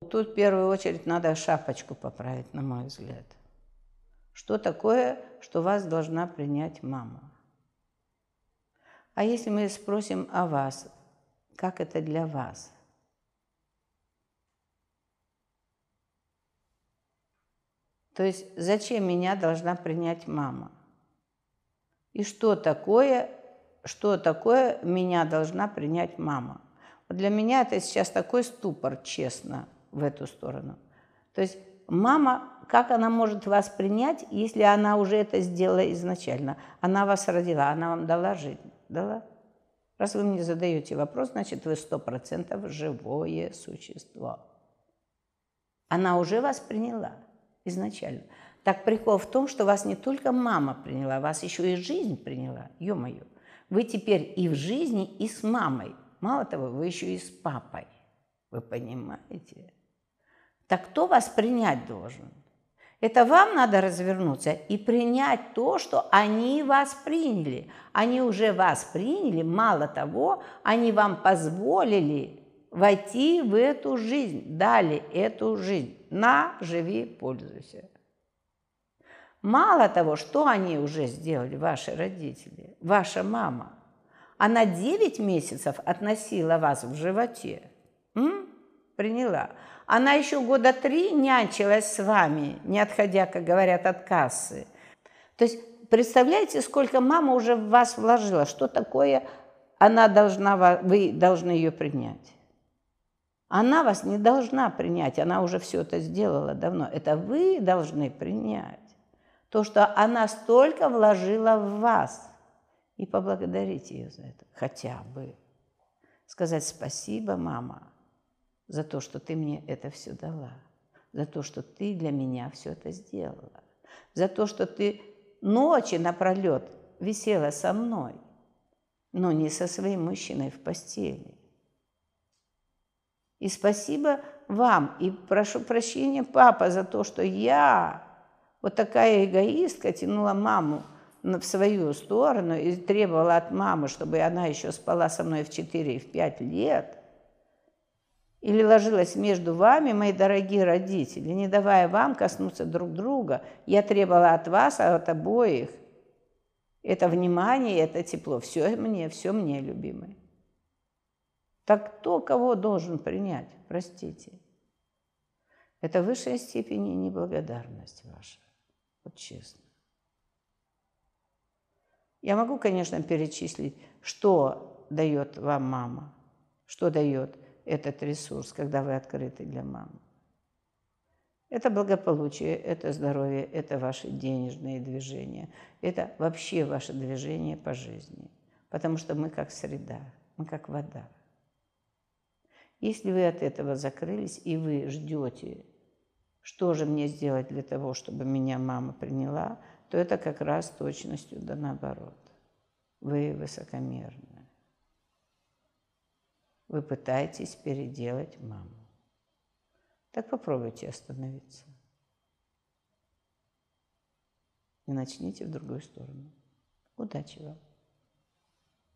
Тут в первую очередь надо шапочку поправить, на мой взгляд. Что такое, что вас должна принять мама? А если мы спросим о вас, как это для вас? То есть зачем меня должна принять мама? И что такое, что такое меня должна принять мама? Вот для меня это сейчас такой ступор, честно, в эту сторону. То есть мама, как она может вас принять, если она уже это сделала изначально? Она вас родила, она вам дала жизнь, дала? Раз вы мне задаете вопрос, значит, вы сто процентов живое существо. Она уже вас приняла изначально. Так прикол в том, что вас не только мама приняла, вас еще и жизнь приняла. Ё-моё. Вы теперь и в жизни, и с мамой. Мало того, вы еще и с папой. Вы понимаете? Так кто вас принять должен? Это вам надо развернуться и принять то, что они вас приняли. Они уже вас приняли, мало того, они вам позволили войти в эту жизнь, дали эту жизнь. На, живи, пользуйся. Мало того, что они уже сделали, ваши родители, ваша мама. Она 9 месяцев относила вас в животе. М? Приняла. Она еще года три нянчилась с вами, не отходя, как говорят, от кассы. То есть представляете, сколько мама уже в вас вложила, что такое она должна, вы должны ее принять. Она вас не должна принять, она уже все это сделала давно. Это вы должны принять то, что она столько вложила в вас. И поблагодарить ее за это хотя бы. Сказать спасибо, мама, за то, что ты мне это все дала, за то, что ты для меня все это сделала, за то, что ты ночи напролет висела со мной, но не со своим мужчиной в постели. И спасибо вам, и прошу прощения, папа, за то, что я, вот такая эгоистка, тянула маму в свою сторону и требовала от мамы, чтобы она еще спала со мной в 4 и в 5 лет – или ложилась между вами, мои дорогие родители, не давая вам коснуться друг друга. Я требовала от вас, а от обоих. Это внимание, это тепло. Все мне, все мне, любимый. Так кто кого должен принять? Простите. Это в высшей степени неблагодарность ваша. Вот честно. Я могу, конечно, перечислить, что дает вам мама, что дает этот ресурс, когда вы открыты для мамы. Это благополучие, это здоровье, это ваши денежные движения, это вообще ваше движение по жизни. Потому что мы как среда, мы как вода. Если вы от этого закрылись и вы ждете, что же мне сделать для того, чтобы меня мама приняла, то это как раз точностью да наоборот. Вы высокомерны. Вы пытаетесь переделать маму. Так попробуйте остановиться. И начните в другую сторону. Удачи вам!